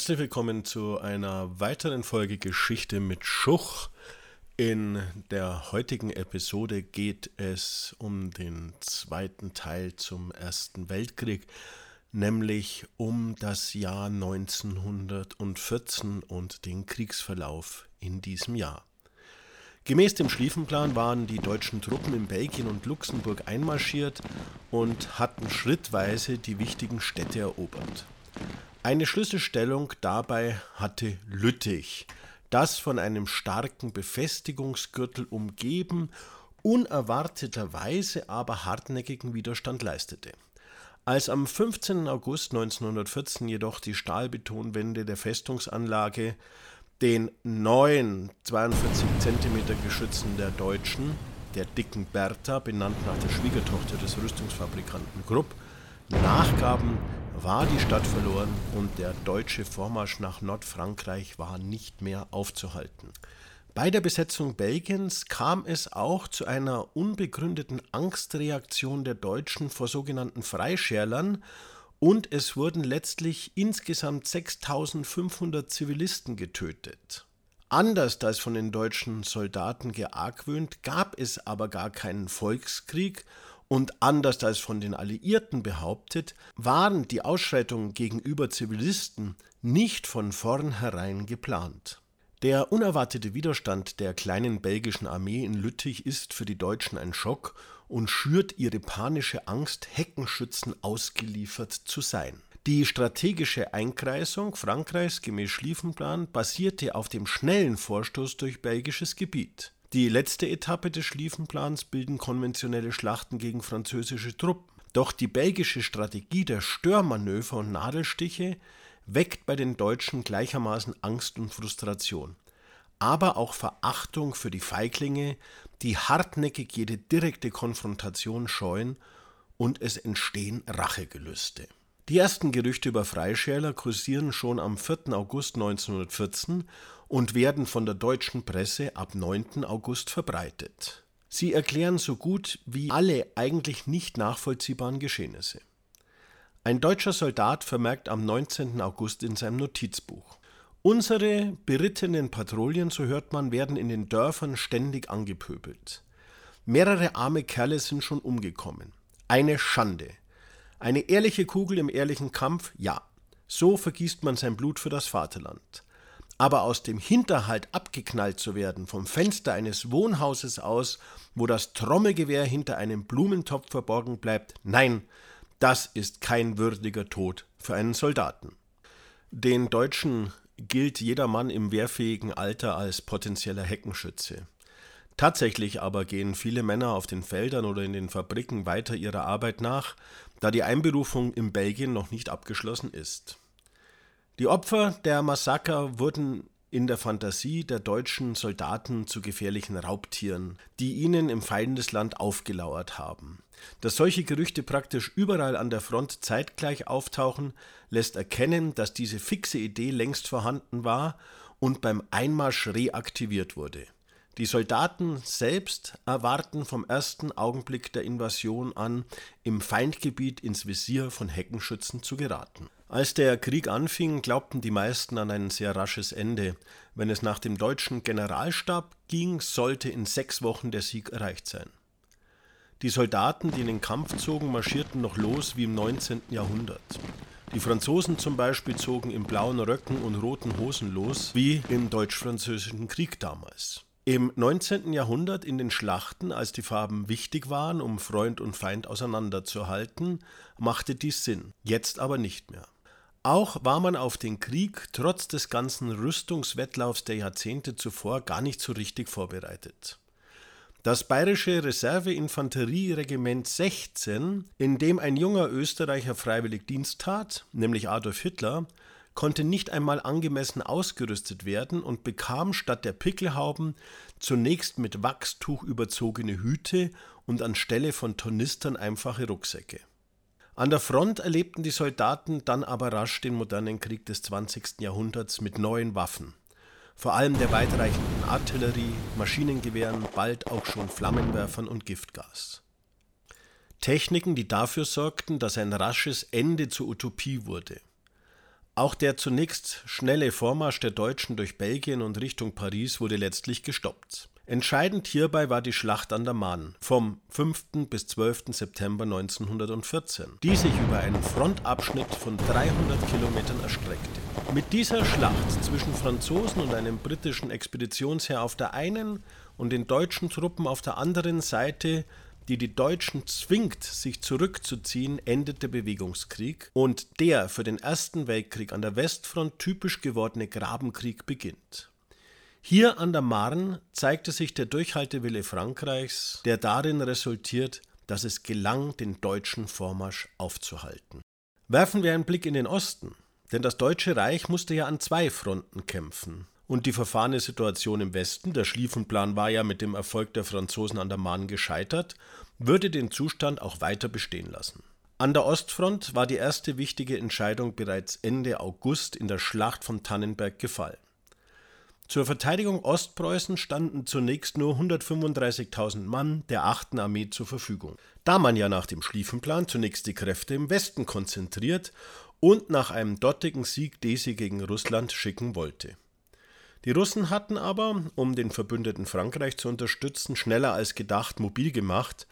Herzlich willkommen zu einer weiteren Folge Geschichte mit Schuch. In der heutigen Episode geht es um den zweiten Teil zum Ersten Weltkrieg, nämlich um das Jahr 1914 und den Kriegsverlauf in diesem Jahr. Gemäß dem Schlieffenplan waren die deutschen Truppen in Belgien und Luxemburg einmarschiert und hatten schrittweise die wichtigen Städte erobert. Eine Schlüsselstellung dabei hatte Lüttich, das von einem starken Befestigungsgürtel umgeben, unerwarteterweise aber hartnäckigen Widerstand leistete. Als am 15. August 1914 jedoch die Stahlbetonwände der Festungsanlage den neuen 42 cm Geschützen der Deutschen, der dicken Bertha, benannt nach der Schwiegertochter des Rüstungsfabrikanten Krupp, nachgaben, war die Stadt verloren und der deutsche Vormarsch nach Nordfrankreich war nicht mehr aufzuhalten. Bei der Besetzung Belgiens kam es auch zu einer unbegründeten Angstreaktion der Deutschen vor sogenannten Freischärlern und es wurden letztlich insgesamt 6500 Zivilisten getötet. Anders als von den deutschen Soldaten geargwöhnt, gab es aber gar keinen Volkskrieg und anders als von den Alliierten behauptet, waren die Ausschreitungen gegenüber Zivilisten nicht von vornherein geplant. Der unerwartete Widerstand der kleinen belgischen Armee in Lüttich ist für die Deutschen ein Schock und schürt ihre panische Angst, Heckenschützen ausgeliefert zu sein. Die strategische Einkreisung Frankreichs gemäß Schlieffenplan basierte auf dem schnellen Vorstoß durch belgisches Gebiet. Die letzte Etappe des Schlieffenplans bilden konventionelle Schlachten gegen französische Truppen. Doch die belgische Strategie der Störmanöver und Nadelstiche weckt bei den Deutschen gleichermaßen Angst und Frustration, aber auch Verachtung für die Feiglinge, die hartnäckig jede direkte Konfrontation scheuen, und es entstehen Rachegelüste. Die ersten Gerüchte über Freischärler kursieren schon am 4. August 1914 und werden von der deutschen Presse ab 9. August verbreitet. Sie erklären so gut wie alle eigentlich nicht nachvollziehbaren Geschehnisse. Ein deutscher Soldat vermerkt am 19. August in seinem Notizbuch Unsere berittenen Patrouillen, so hört man, werden in den Dörfern ständig angepöbelt. Mehrere arme Kerle sind schon umgekommen. Eine Schande. Eine ehrliche Kugel im ehrlichen Kampf, ja. So vergießt man sein Blut für das Vaterland. Aber aus dem Hinterhalt abgeknallt zu werden, vom Fenster eines Wohnhauses aus, wo das Trommelgewehr hinter einem Blumentopf verborgen bleibt, nein, das ist kein würdiger Tod für einen Soldaten. Den Deutschen gilt jeder Mann im wehrfähigen Alter als potenzieller Heckenschütze. Tatsächlich aber gehen viele Männer auf den Feldern oder in den Fabriken weiter ihrer Arbeit nach, da die Einberufung in Belgien noch nicht abgeschlossen ist. Die Opfer der Massaker wurden in der Fantasie der deutschen Soldaten zu gefährlichen Raubtieren, die ihnen im Feindesland aufgelauert haben. Dass solche Gerüchte praktisch überall an der Front zeitgleich auftauchen, lässt erkennen, dass diese fixe Idee längst vorhanden war und beim Einmarsch reaktiviert wurde. Die Soldaten selbst erwarten vom ersten Augenblick der Invasion an, im Feindgebiet ins Visier von Heckenschützen zu geraten. Als der Krieg anfing, glaubten die meisten an ein sehr rasches Ende. Wenn es nach dem deutschen Generalstab ging, sollte in sechs Wochen der Sieg erreicht sein. Die Soldaten, die in den Kampf zogen, marschierten noch los wie im 19. Jahrhundert. Die Franzosen zum Beispiel zogen in blauen Röcken und roten Hosen los, wie im Deutsch-Französischen Krieg damals. Im 19. Jahrhundert in den Schlachten, als die Farben wichtig waren, um Freund und Feind auseinanderzuhalten, machte dies Sinn, jetzt aber nicht mehr. Auch war man auf den Krieg trotz des ganzen Rüstungswettlaufs der Jahrzehnte zuvor gar nicht so richtig vorbereitet. Das bayerische Reserveinfanterieregiment 16, in dem ein junger Österreicher freiwillig Dienst tat, nämlich Adolf Hitler, konnte nicht einmal angemessen ausgerüstet werden und bekam statt der Pickelhauben zunächst mit Wachstuch überzogene Hüte und anstelle von Tornistern einfache Rucksäcke. An der Front erlebten die Soldaten dann aber rasch den modernen Krieg des 20. Jahrhunderts mit neuen Waffen, vor allem der weitreichenden Artillerie, Maschinengewehren, bald auch schon Flammenwerfern und Giftgas. Techniken, die dafür sorgten, dass ein rasches Ende zur Utopie wurde. Auch der zunächst schnelle Vormarsch der Deutschen durch Belgien und Richtung Paris wurde letztlich gestoppt. Entscheidend hierbei war die Schlacht an der Marne vom 5. bis 12. September 1914, die sich über einen Frontabschnitt von 300 Kilometern erstreckte. Mit dieser Schlacht zwischen Franzosen und einem britischen Expeditionsheer auf der einen und den deutschen Truppen auf der anderen Seite die die Deutschen zwingt, sich zurückzuziehen, endet der Bewegungskrieg und der für den Ersten Weltkrieg an der Westfront typisch gewordene Grabenkrieg beginnt. Hier an der Marne zeigte sich der Durchhaltewille Frankreichs, der darin resultiert, dass es gelang, den deutschen Vormarsch aufzuhalten. Werfen wir einen Blick in den Osten, denn das Deutsche Reich musste ja an zwei Fronten kämpfen. Und die verfahrene Situation im Westen, der Schlieffenplan war ja mit dem Erfolg der Franzosen an der Marne gescheitert, würde den Zustand auch weiter bestehen lassen. An der Ostfront war die erste wichtige Entscheidung bereits Ende August in der Schlacht von Tannenberg gefallen. Zur Verteidigung Ostpreußen standen zunächst nur 135.000 Mann der 8. Armee zur Verfügung. Da man ja nach dem Schlieffenplan zunächst die Kräfte im Westen konzentriert und nach einem dortigen Sieg Desi gegen Russland schicken wollte. Die Russen hatten aber, um den Verbündeten Frankreich zu unterstützen, schneller als gedacht mobil gemacht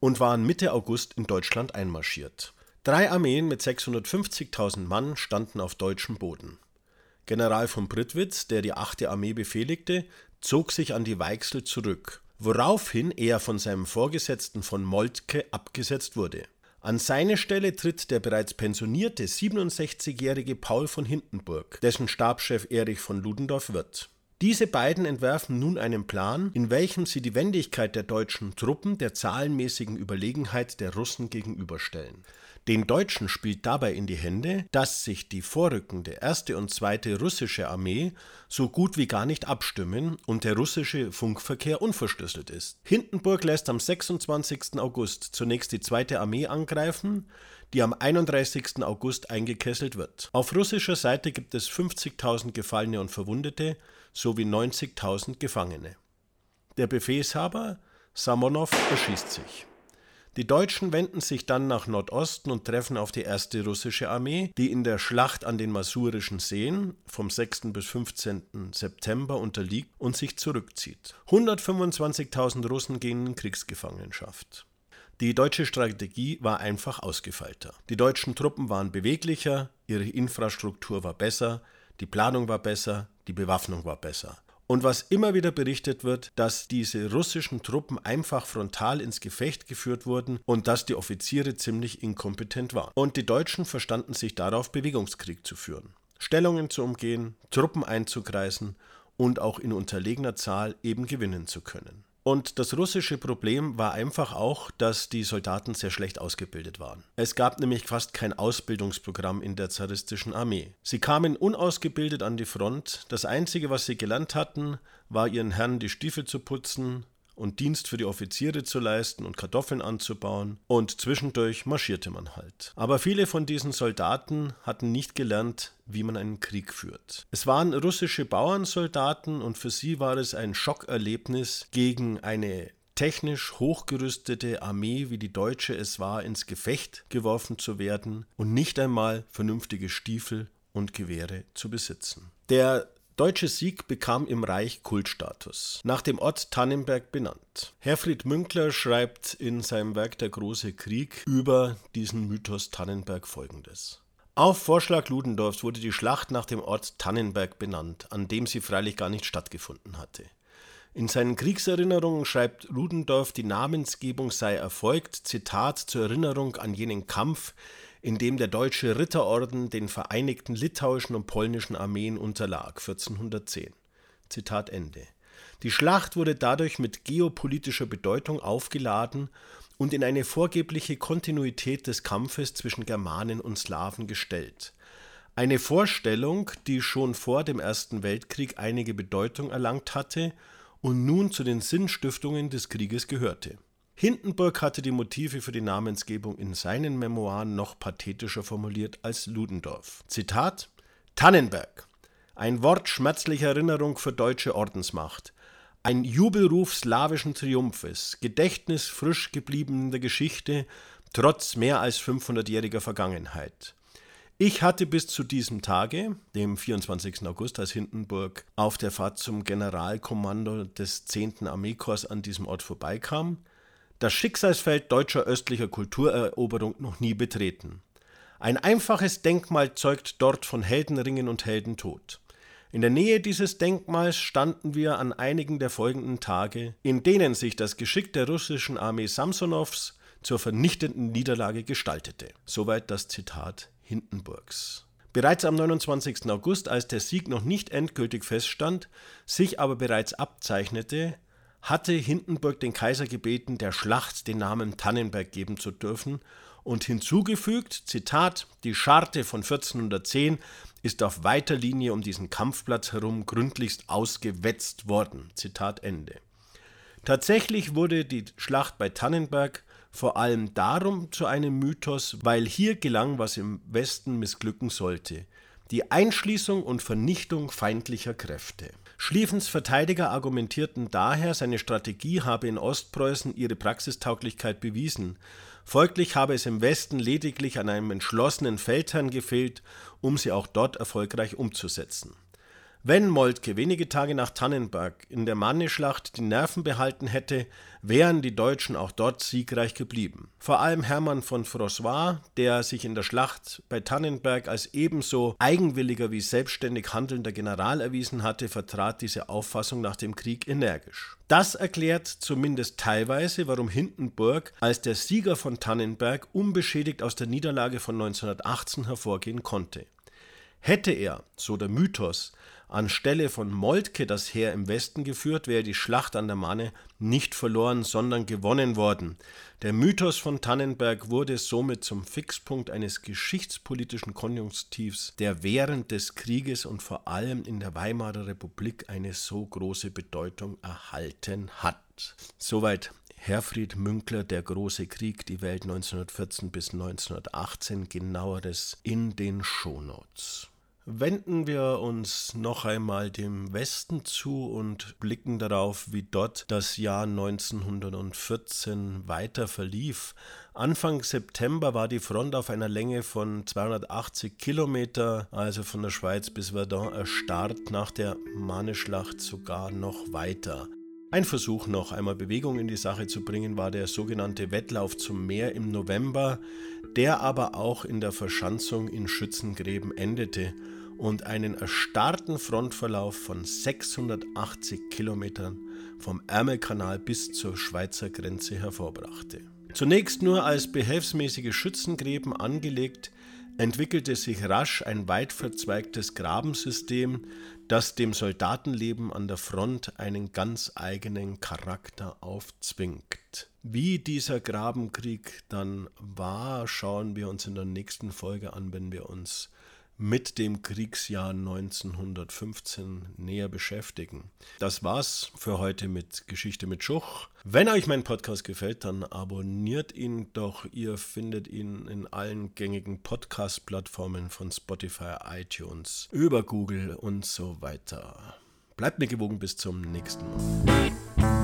und waren Mitte August in Deutschland einmarschiert. Drei Armeen mit 650.000 Mann standen auf deutschem Boden. General von Prittwitz, der die 8. Armee befehligte, zog sich an die Weichsel zurück, woraufhin er von seinem Vorgesetzten von Moltke abgesetzt wurde. An seine Stelle tritt der bereits pensionierte 67-jährige Paul von Hindenburg, dessen Stabschef Erich von Ludendorff wird. Diese beiden entwerfen nun einen Plan, in welchem sie die Wendigkeit der deutschen Truppen der zahlenmäßigen Überlegenheit der Russen gegenüberstellen. Den Deutschen spielt dabei in die Hände, dass sich die vorrückende erste und zweite russische Armee so gut wie gar nicht abstimmen und der russische Funkverkehr unverschlüsselt ist. Hindenburg lässt am 26. August zunächst die zweite Armee angreifen, die am 31. August eingekesselt wird. Auf russischer Seite gibt es 50.000 Gefallene und Verwundete sowie 90.000 Gefangene. Der Befehlshaber Samonow erschießt sich. Die Deutschen wenden sich dann nach Nordosten und treffen auf die erste russische Armee, die in der Schlacht an den Masurischen Seen vom 6. bis 15. September unterliegt und sich zurückzieht. 125.000 Russen gehen in Kriegsgefangenschaft. Die deutsche Strategie war einfach ausgefeilter. Die deutschen Truppen waren beweglicher, ihre Infrastruktur war besser, die Planung war besser, die Bewaffnung war besser. Und was immer wieder berichtet wird, dass diese russischen Truppen einfach frontal ins Gefecht geführt wurden und dass die Offiziere ziemlich inkompetent waren. Und die Deutschen verstanden sich darauf, Bewegungskrieg zu führen, Stellungen zu umgehen, Truppen einzukreisen und auch in unterlegener Zahl eben gewinnen zu können. Und das russische Problem war einfach auch, dass die Soldaten sehr schlecht ausgebildet waren. Es gab nämlich fast kein Ausbildungsprogramm in der zaristischen Armee. Sie kamen unausgebildet an die Front. Das Einzige, was sie gelernt hatten, war ihren Herren die Stiefel zu putzen, und Dienst für die Offiziere zu leisten und Kartoffeln anzubauen, und zwischendurch marschierte man halt. Aber viele von diesen Soldaten hatten nicht gelernt, wie man einen Krieg führt. Es waren russische Bauernsoldaten und für sie war es ein Schockerlebnis, gegen eine technisch hochgerüstete Armee, wie die deutsche es war, ins Gefecht geworfen zu werden und nicht einmal vernünftige Stiefel und Gewehre zu besitzen. Der deutsche Sieg bekam im Reich Kultstatus, nach dem Ort Tannenberg benannt. Herfried Münkler schreibt in seinem Werk Der große Krieg über diesen Mythos Tannenberg folgendes. Auf Vorschlag Ludendorffs wurde die Schlacht nach dem Ort Tannenberg benannt, an dem sie freilich gar nicht stattgefunden hatte. In seinen Kriegserinnerungen schreibt Ludendorff, die Namensgebung sei erfolgt, Zitat, zur Erinnerung an jenen Kampf, in dem der Deutsche Ritterorden den vereinigten litauischen und polnischen Armeen unterlag 1410. Zitat Ende. Die Schlacht wurde dadurch mit geopolitischer Bedeutung aufgeladen und in eine vorgebliche Kontinuität des Kampfes zwischen Germanen und Slawen gestellt. Eine Vorstellung, die schon vor dem Ersten Weltkrieg einige Bedeutung erlangt hatte und nun zu den Sinnstiftungen des Krieges gehörte. Hindenburg hatte die Motive für die Namensgebung in seinen Memoiren noch pathetischer formuliert als Ludendorff. Zitat: Tannenberg. Ein Wort schmerzlicher Erinnerung für deutsche Ordensmacht. Ein Jubelruf slawischen Triumphes, Gedächtnis frisch gebliebener Geschichte, trotz mehr als 500-jähriger Vergangenheit. Ich hatte bis zu diesem Tage, dem 24. August, als Hindenburg auf der Fahrt zum Generalkommando des 10. Armeekorps an diesem Ort vorbeikam, das Schicksalsfeld deutscher östlicher Kultureroberung noch nie betreten. Ein einfaches Denkmal zeugt dort von Heldenringen und Heldentod. In der Nähe dieses Denkmals standen wir an einigen der folgenden Tage, in denen sich das Geschick der russischen Armee Samsonows zur vernichtenden Niederlage gestaltete. Soweit das Zitat Hindenburgs. Bereits am 29. August, als der Sieg noch nicht endgültig feststand, sich aber bereits abzeichnete, hatte Hindenburg den Kaiser gebeten, der Schlacht den Namen Tannenberg geben zu dürfen und hinzugefügt, Zitat, die Scharte von 1410 ist auf weiter Linie um diesen Kampfplatz herum gründlichst ausgewetzt worden. Zitat Ende. Tatsächlich wurde die Schlacht bei Tannenberg vor allem darum zu einem Mythos, weil hier gelang, was im Westen missglücken sollte, die Einschließung und Vernichtung feindlicher Kräfte. Schlieffens Verteidiger argumentierten daher, seine Strategie habe in Ostpreußen ihre Praxistauglichkeit bewiesen, folglich habe es im Westen lediglich an einem entschlossenen Feldherrn gefehlt, um sie auch dort erfolgreich umzusetzen. Wenn Moltke wenige Tage nach Tannenberg in der Manneschlacht die Nerven behalten hätte, wären die Deutschen auch dort siegreich geblieben. Vor allem Hermann von François, der sich in der Schlacht bei Tannenberg als ebenso eigenwilliger wie selbstständig handelnder General erwiesen hatte, vertrat diese Auffassung nach dem Krieg energisch. Das erklärt zumindest teilweise, warum Hindenburg als der Sieger von Tannenberg unbeschädigt aus der Niederlage von 1918 hervorgehen konnte. Hätte er, so der Mythos, Anstelle von Moltke das Heer im Westen geführt, wäre die Schlacht an der Marne nicht verloren, sondern gewonnen worden. Der Mythos von Tannenberg wurde somit zum Fixpunkt eines geschichtspolitischen Konjunktivs, der während des Krieges und vor allem in der Weimarer Republik eine so große Bedeutung erhalten hat. Soweit Herfried Münkler, Der große Krieg, die Welt 1914 bis 1918, genaueres in den Shownotes. Wenden wir uns noch einmal dem Westen zu und blicken darauf, wie dort das Jahr 1914 weiter verlief. Anfang September war die Front auf einer Länge von 280 Kilometer, also von der Schweiz bis Verdun, erstarrt, nach der Marneschlacht sogar noch weiter. Ein Versuch noch einmal Bewegung in die Sache zu bringen war der sogenannte Wettlauf zum Meer im November, der aber auch in der Verschanzung in Schützengräben endete und einen erstarrten Frontverlauf von 680 Kilometern vom Ärmelkanal bis zur Schweizer Grenze hervorbrachte. Zunächst nur als behelfsmäßige Schützengräben angelegt, entwickelte sich rasch ein weit verzweigtes Grabensystem, das dem Soldatenleben an der Front einen ganz eigenen Charakter aufzwingt. Wie dieser Grabenkrieg dann war, schauen wir uns in der nächsten Folge an, wenn wir uns mit dem Kriegsjahr 1915 näher beschäftigen. Das war's für heute mit Geschichte mit Schuch. Wenn euch mein Podcast gefällt, dann abonniert ihn doch. Ihr findet ihn in allen gängigen Podcast-Plattformen von Spotify, iTunes, über Google und so weiter. Bleibt mir gewogen bis zum nächsten Mal.